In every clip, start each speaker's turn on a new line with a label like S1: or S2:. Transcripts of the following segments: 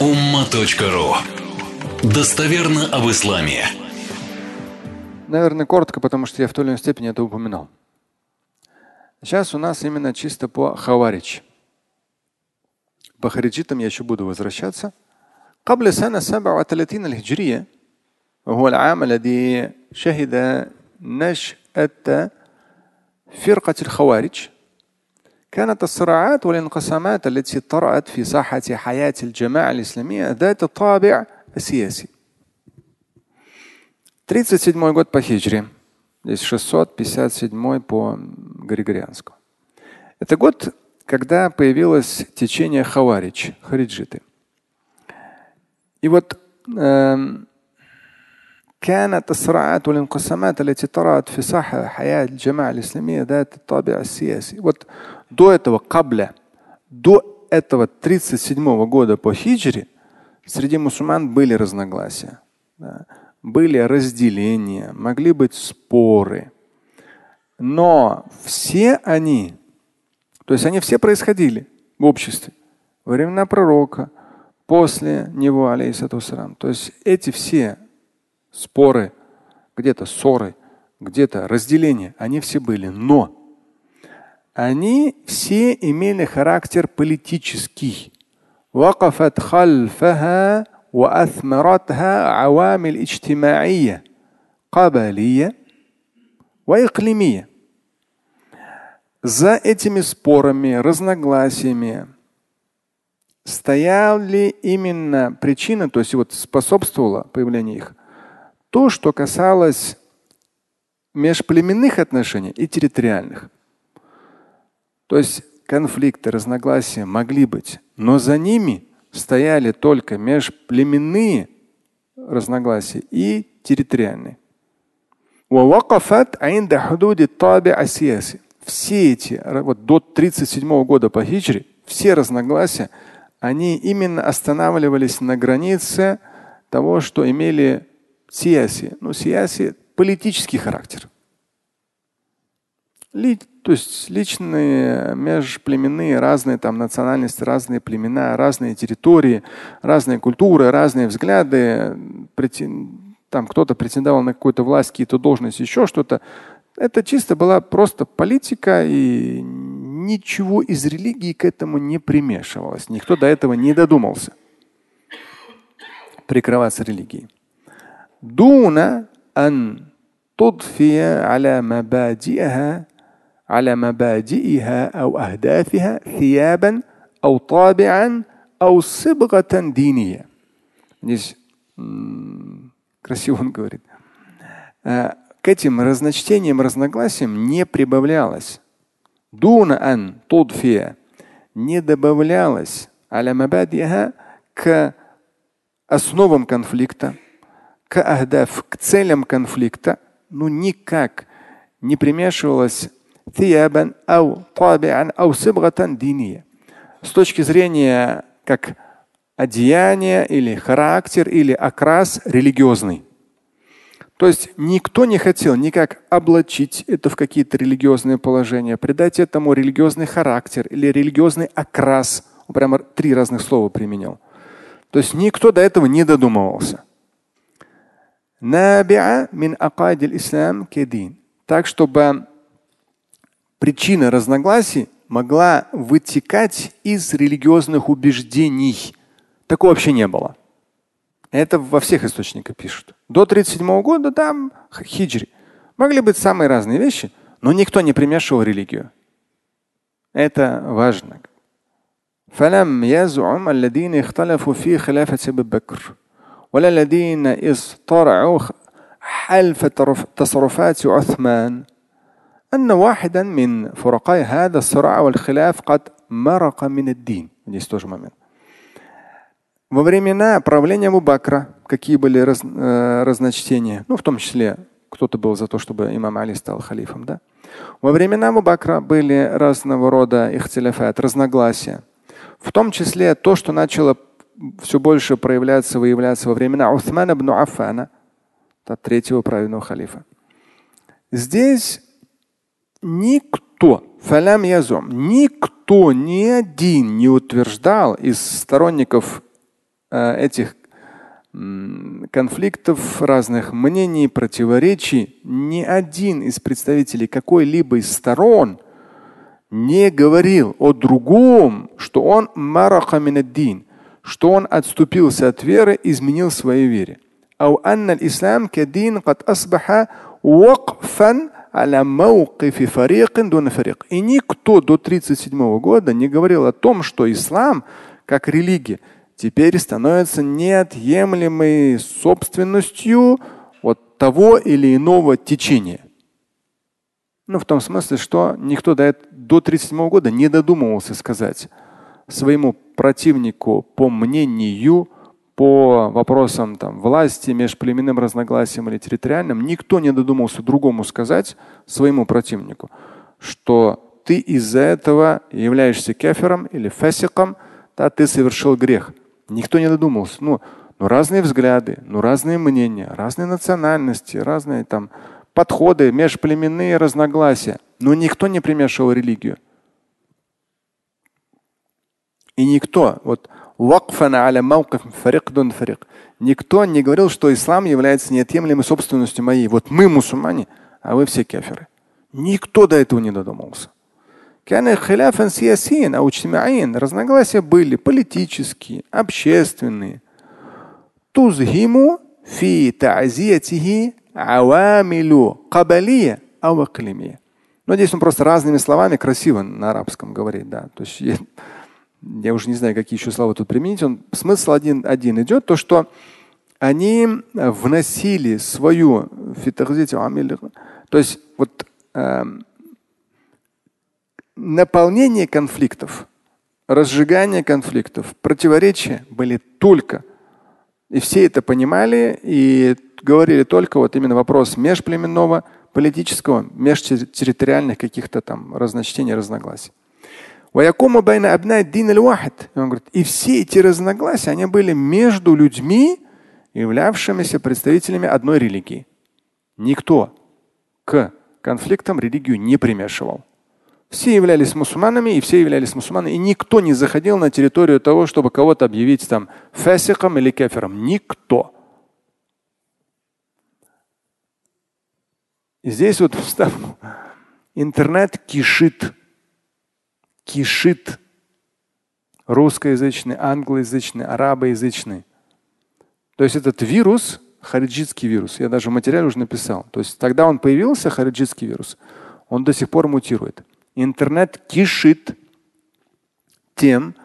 S1: umma.ru Достоверно об исламе.
S2: Наверное, коротко, потому что я в той или иной степени это упоминал. Сейчас у нас именно чисто по хаварич. По хариджитам я еще буду возвращаться. قبل سنة 37 الهجرية وهو العام الذي شهد نشأة فرقة الخوارج كانت الصراعات والانقسامات التي طرأت في ساحة حياة الجماعة الإسلامية ذات الطابع السياسي. 37 год по хиджре. Здесь 657 по Григорианскому. Это год, когда появилось течение хаварич, хариджиты. И вот э, كانت الصراعات والانقسامات التي طرأت في ساحة حياة الجماعة الإسلامية ذات الطابع السياسي. Вот до этого, кабля, до этого 37 года по хиджре среди мусульман были разногласия, да, были разделения, могли быть споры. Но все они, то есть они все происходили в обществе во времена пророка, после него, алейхиссалам. То есть эти все споры, где-то ссоры, где-то разделения, они все были. Но они все имели характер политический. وقفت خلفها وأثمرتها عوامل اجتماعية قبلية وإقليمية. За этими спорами, разногласиями стояли именно причины, то есть вот способствовало появлению их, то, что касалось межплеменных отношений и территориальных. То есть конфликты, разногласия могли быть, но за ними стояли только межплеменные разногласия и территориальные. Все эти, вот до 37 года по хиджре, все разногласия, они именно останавливались на границе того, что имели сияси. Ну, сияси – политический характер то есть личные, э, межплеменные, разные там национальности, разные племена, разные территории, разные культуры, разные взгляды. Претен... Там кто-то претендовал на какую-то власть, какие-то должности, еще что-то. Это чисто была просто политика, и ничего из религии к этому не примешивалось. Никто до этого не додумался прикрываться религией. Дуна ан тудфия аля мабадиаха على مبادئها أو أهدافها ثيابا أو طابعا أو صبغة دينية. Здесь красиво он говорит. К этим разночтениям, разногласиям не прибавлялось. Дуна ан tudfия не добавлялось аля мабадиха к основам конфликта, к ахдав, к целям конфликта, ну никак не примешивалось ثيابا أو طابعا أو صبغة دينية. С точки зрения как одеяние или характер или окрас религиозный. То есть никто не хотел никак облачить это в какие-то религиозные положения, придать этому религиозный характер или религиозный окрас. Он прямо три разных слова применил. То есть никто до этого не додумывался. Так, чтобы причина разногласий могла вытекать из религиозных убеждений. Такого вообще не было. Это во всех источниках пишут. До 37 года там хиджри. Могли быть самые разные вещи, но никто не примешивал религию. Это важно. فلم يزعم الذين اختلفوا في خلافة أبي بكر ولا الذين اصطرعوا حلف تصرفات عثمان أن واحدا من فرقاء هذا الصراع والخلاف قد مرق من الدين. Здесь тоже момент. Во времена правления Абу Бакра какие были раз, э, разночтения? Ну, в том числе кто-то был за то, чтобы имам Али стал халифом, да? Во времена Абу Бакра были разного рода ихтиляфат, разногласия. В том числе то, что начало все больше проявляться, выявляться во времена Усмана ибн Аффана, третьего праведного халифа. Здесь никто, фалям язум, никто, ни один не утверждал из сторонников э, этих конфликтов, разных мнений, противоречий, ни один из представителей какой-либо из сторон не говорил о другом, что он мараха минаддин, что он отступился от веры, изменил своей вере. أو أن الإسلام كدين قد أصبح وقفا И никто до 1937 года не говорил о том, что ислам, как религия, теперь становится неотъемлемой собственностью вот того или иного течения. Ну, в том смысле, что никто до 1937 года не додумывался сказать своему противнику по мнению по вопросам там, власти, межплеменным разногласиям или территориальным, никто не додумался другому сказать своему противнику, что ты из-за этого являешься кефером или фасиком, да, ты совершил грех. Никто не додумался. Ну, ну разные взгляды, ну разные мнения, разные национальности, разные там подходы, межплеменные разногласия. Но никто не примешивал религию. И никто, вот никто не говорил, что ислам является неотъемлемой собственностью моей. Вот мы мусульмане, а вы все кеферы. Никто до этого не додумался. Разногласия были политические, общественные. Тузгиму фи та'зиятихи авамилю кабалия ау Но здесь он просто разными словами красиво на арабском говорит. Да. То есть я, уже не знаю, какие еще слова тут применить. Он, смысл один, один идет, то, что они вносили свою то есть вот эм, наполнение конфликтов, разжигание конфликтов, противоречия были только. И все это понимали и говорили только вот именно вопрос межплеменного, политического, межтерриториальных каких-то там разночтений, разногласий. Он говорит, и все эти разногласия, они были между людьми, являвшимися представителями одной религии. Никто к конфликтам религию не примешивал. Все являлись мусульманами, и все являлись мусульманами. И никто не заходил на территорию того, чтобы кого-то объявить там фасиком или кефером. Никто. И здесь вот вставку. Интернет кишит. Кишит. Русскоязычный, англоязычный, арабоязычный. То есть этот вирус, хариджитский вирус, я даже в материале уже написал. То есть тогда он появился, хариджитский вирус, он до сих пор мутирует. Интернет кишит тем,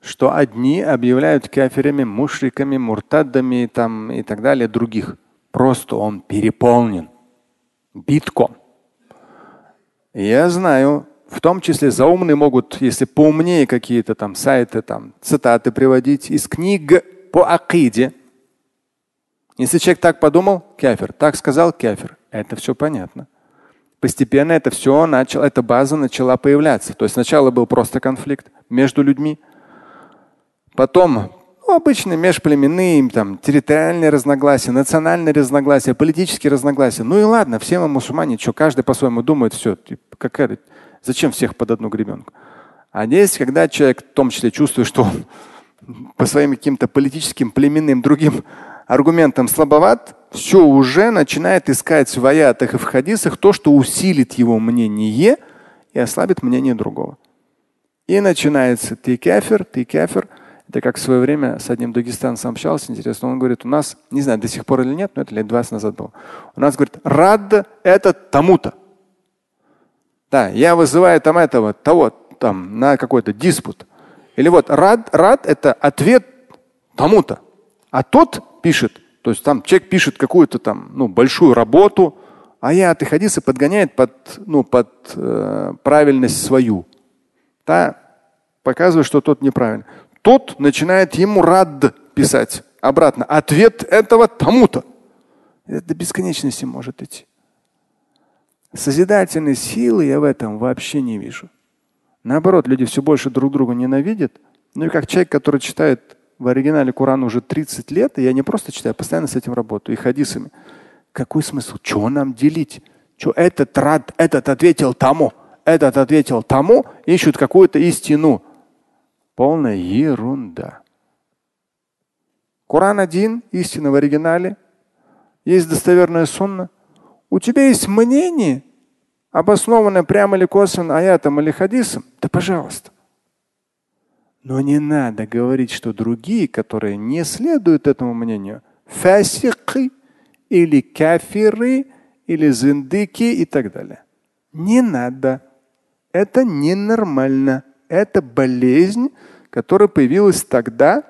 S2: что одни объявляют кафирами, мушриками, муртадами там, и так далее других. Просто он переполнен битком. Я знаю, в том числе заумные могут, если поумнее какие-то там сайты, там цитаты приводить из книг по акиде. Если человек так подумал, кафир, так сказал, кафир. Это все понятно постепенно это все начало, эта база начала появляться. То есть сначала был просто конфликт между людьми, потом обычные межплеменные, там, территориальные разногласия, национальные разногласия, политические разногласия. Ну и ладно, все мы мусульмане, что каждый по-своему думает, все, типа, какая, зачем всех под одну гребенку? А здесь, когда человек в том числе чувствует, что он по своим каким-то политическим, племенным, другим аргументам слабоват, все уже начинает искать в аятах и в хадисах то, что усилит его мнение и ослабит мнение другого. И начинается ты кафир, ты кафир. Это как в свое время с одним дагестанцем общался, интересно, он говорит, у нас, не знаю, до сих пор или нет, но это лет 20 назад было. У нас, говорит, рад это тому-то. Да, я вызываю там этого, того, там, на какой-то диспут. Или вот рад, рад это ответ тому-то. А тот пишет, то есть там человек пишет какую-то там ну, большую работу, а я от хадисы подгоняет под, ну, под э, правильность свою. Да, показывает, что тот неправильно. Тот начинает ему рад писать обратно. Ответ этого тому-то. Это до бесконечности может идти. Созидательной силы я в этом вообще не вижу. Наоборот, люди все больше друг друга ненавидят. Ну и как человек, который читает в оригинале Коран уже 30 лет, и я не просто читаю, постоянно с этим работаю, и хадисами. Какой смысл? Чего нам делить? Что этот рад, этот ответил тому, этот ответил тому, ищут какую-то истину. Полная ерунда. Коран один, истина в оригинале, есть достоверная сунна. У тебя есть мнение, обоснованное прямо или косвенно аятом или хадисом, да пожалуйста. Но не надо говорить, что другие, которые не следуют этому мнению, фасики или кафиры или зиндыки и так далее. Не надо. Это ненормально. Это болезнь, которая появилась тогда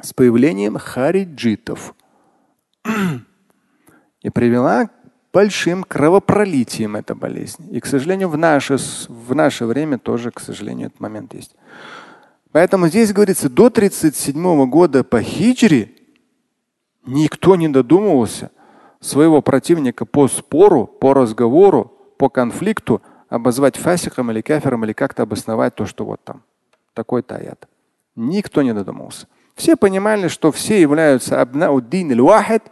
S2: с появлением хариджитов и привела к большим кровопролитием эта болезнь. И, к сожалению, в наше, в наше время тоже, к сожалению, этот момент есть. Поэтому здесь говорится, до 37 года по хиджре никто не додумывался своего противника по спору, по разговору, по конфликту обозвать фасиком или кафером или как-то обосновать то, что вот там такой-то аят. Никто не додумался. Все понимали, что все являются абнауддин аль-вахид,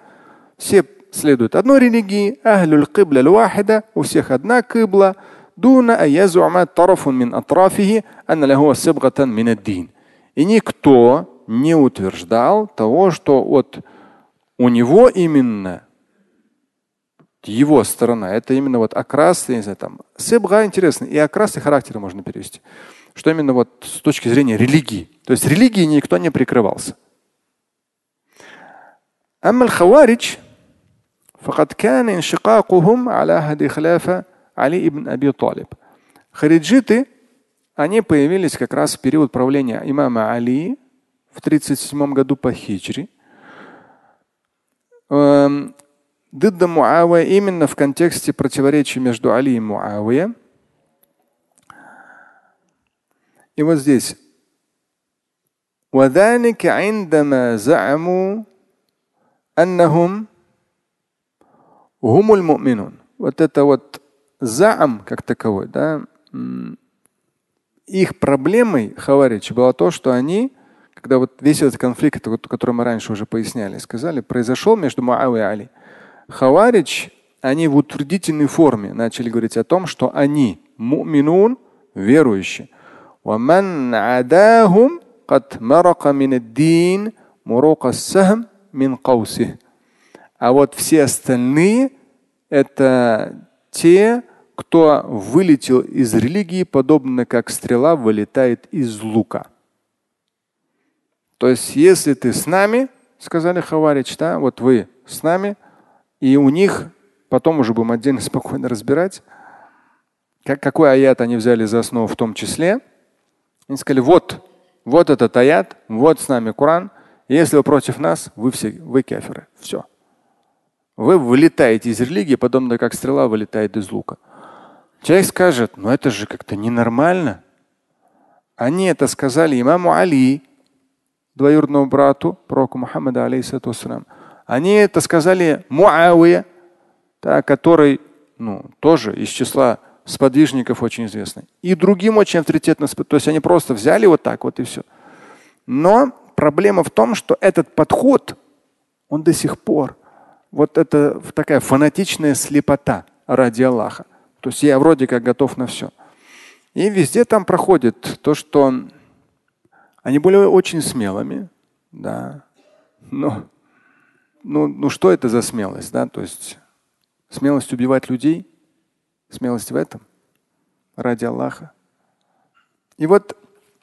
S2: все следуют одной религии, ахлюль кибля аль-вахида, у всех одна кибла, дуна аязуама тарафун мин атрафихи, анна лахуа сибгатан мин аддин. И никто не утверждал того, что вот у него именно его сторона, это именно вот окрас, я не знаю, там, сыбга интересно, и окрас, и характер можно перевести. Что именно вот с точки зрения религии. То есть религии никто не прикрывался. أما الخوارج فقد كان انشقاقهم على عهد خلافة Али ибн Аби Талиб. Хариджиты, они появились как раз в период правления имама Али в 37 году по хиджре. Эм, Дыдда Муавия именно в контексте противоречия между Али и Муавия. И вот здесь. وذلك عندما زعموا أنهم هم المؤمنون. Вот это вот заам как таковой, да, их проблемой Хаварич было то, что они, когда вот весь этот конфликт, который мы раньше уже поясняли, сказали, произошел между Муавой и Али. Хаварич, они в утвердительной форме начали говорить о том, что они муминун, верующие. А вот все остальные это те, кто вылетел из религии, подобно как стрела вылетает из лука. То есть, если ты с нами, сказали Хаварич, да, вот вы с нами, и у них, потом уже будем отдельно спокойно разбирать, как, какой аят они взяли за основу в том числе. Они сказали, вот, вот этот аят, вот с нами Коран. Если вы против нас, вы все, вы каферы. Все. Вы вылетаете из религии, подобно как стрела вылетает из лука. Человек скажет, ну это же как-то ненормально. Они это сказали имаму Али, двоюродному брату, пророку Мухаммада, алейхиссату Они это сказали Муавия, да, который ну, тоже из числа сподвижников очень известный. И другим очень авторитетно. То есть они просто взяли вот так вот и все. Но проблема в том, что этот подход, он до сих пор вот это такая фанатичная слепота ради Аллаха. То есть я вроде как готов на все. И везде там проходит то, что они были очень смелыми, да. Но, ну, ну что это за смелость, да? То есть смелость убивать людей, смелость в этом ради Аллаха. И вот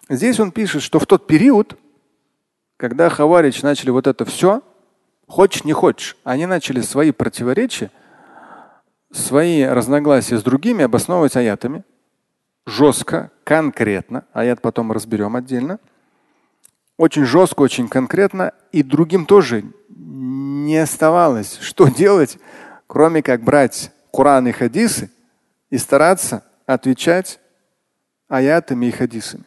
S2: здесь он пишет, что в тот период, когда Хаварич начали вот это все, Хочешь, не хочешь. Они начали свои противоречия, свои разногласия с другими обосновывать аятами. Жестко, конкретно. Аят потом разберем отдельно. Очень жестко, очень конкретно. И другим тоже не оставалось, что делать, кроме как брать Коран и хадисы и стараться отвечать аятами и хадисами.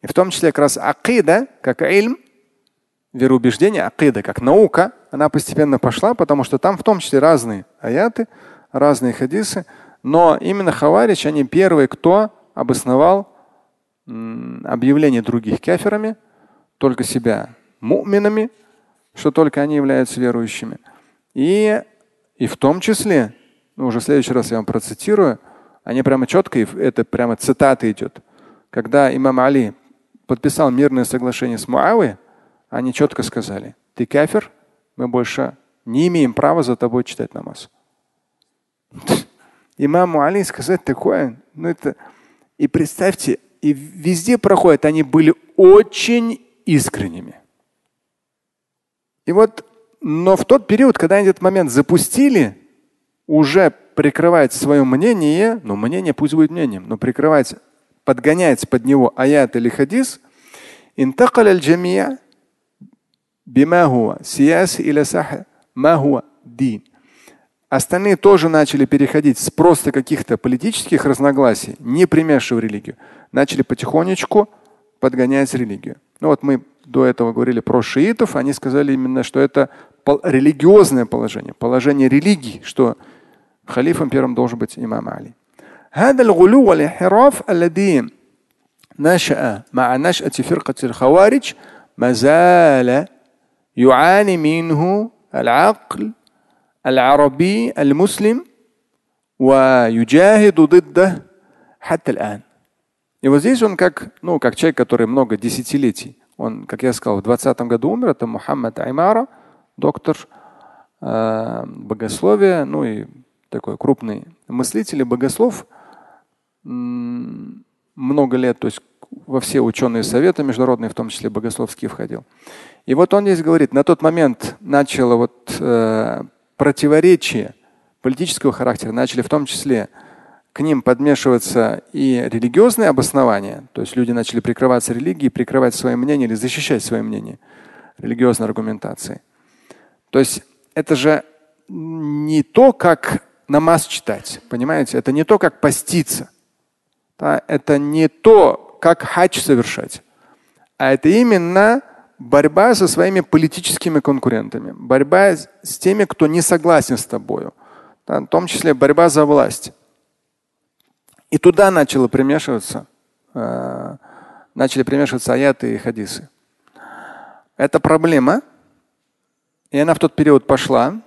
S2: И в том числе как раз акида, как ильм, вероубеждение, акида, как наука, она постепенно пошла, потому что там в том числе разные аяты, разные хадисы. Но именно Хаварич, они первые, кто обосновал объявление других каферами, только себя муминами, что только они являются верующими. И, и в том числе, ну, уже в следующий раз я вам процитирую, они прямо четко, это прямо цитата идет. Когда имам Али подписал мирное соглашение с Муавой, они четко сказали, ты кафир, мы больше не имеем права за тобой читать намаз. Имаму Али сказать такое, ну это, и представьте, и везде проходят, они были очень искренними. И вот, но в тот период, когда они этот момент запустили, уже прикрывать свое мнение, ну мнение пусть будет мнением, но прикрывать, подгонять под него аят или хадис, انتقل الجميع بما هو سياسي إلى صح ما هو دين. Остальные тоже начали переходить с просто каких-то политических разногласий, не примешивая религию, начали потихонечку подгонять религию. Ну вот мы до этого говорили про шиитов, они сказали именно, что это религиозное положение, положение религии, что халифом первым должен быть имам Али. هذا الغلو والانحراف الذي نشأ مع نشأة فرقة الخوارج ما زال يعاني منه العقل العربي المسلم ويجاهد ضده حتى الآن. и вот здесь он как, ну, как человек, который много десятилетий, он, как я сказал, в 20 году умер, это Мухаммад Аймара, доктор э, богословия, ну и такой крупный мыслитель. И богослов, много лет, то есть во все ученые советы международные, в том числе богословские, входил. И вот он здесь говорит, на тот момент начало вот э, противоречие политического характера, начали в том числе к ним подмешиваться и религиозные обоснования, то есть люди начали прикрываться религией, прикрывать свое мнение или защищать свое мнение религиозной аргументацией. То есть это же не то, как намаз читать, понимаете? Это не то, как поститься. Да? Это не то, как хадж совершать. А это именно борьба со своими политическими конкурентами, борьба с теми, кто не согласен с тобой, да? в том числе борьба за власть. И туда начало примешиваться, э, начали примешиваться аяты и хадисы. Это проблема, и она в тот период пошла.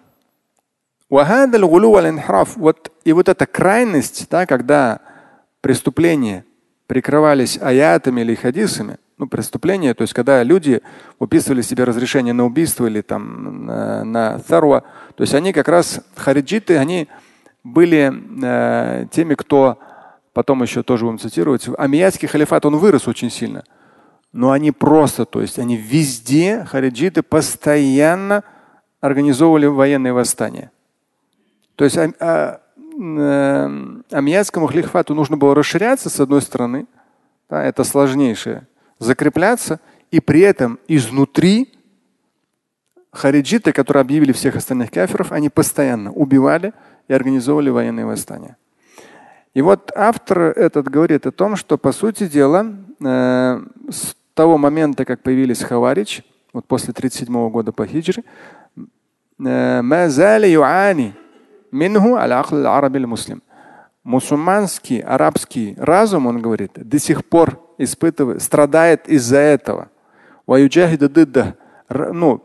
S2: Вот, и вот эта крайность, да, когда преступления прикрывались аятами или хадисами, ну, преступления, то есть когда люди выписывали себе разрешение на убийство или там на, на то есть они как раз хариджиты, они были э, теми, кто потом еще тоже будем цитировать, амиятский халифат, он вырос очень сильно. Но они просто, то есть они везде, хариджиты, постоянно организовывали военные восстания. То есть а, а, э, амиятскому халифату нужно было расширяться с одной стороны, да, это сложнейшее, закрепляться, и при этом изнутри хариджиты, которые объявили всех остальных кафиров, они постоянно убивали и организовывали военные восстания. И вот автор этот говорит о том, что по сути дела э, с того момента, как появились хаварич, вот после 37 года по хиджре, э. Мусульманский, арабский разум, он говорит, до сих пор испытывает, страдает из-за этого. Ну,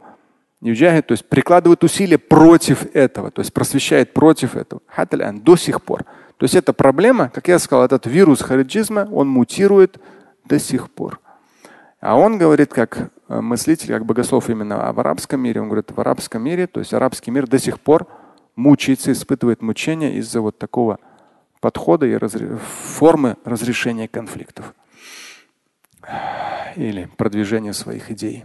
S2: юджахид, то есть прикладывает усилия против этого, то есть просвещает против этого. До сих пор. То есть эта проблема, как я сказал, этот вирус хариджизма, он мутирует до сих пор. А он говорит, как э, мыслитель, как богослов именно в арабском мире, он говорит, в арабском мире, то есть арабский мир до сих пор мучается, испытывает мучения из-за вот такого подхода и разре... формы разрешения конфликтов или продвижения своих идей.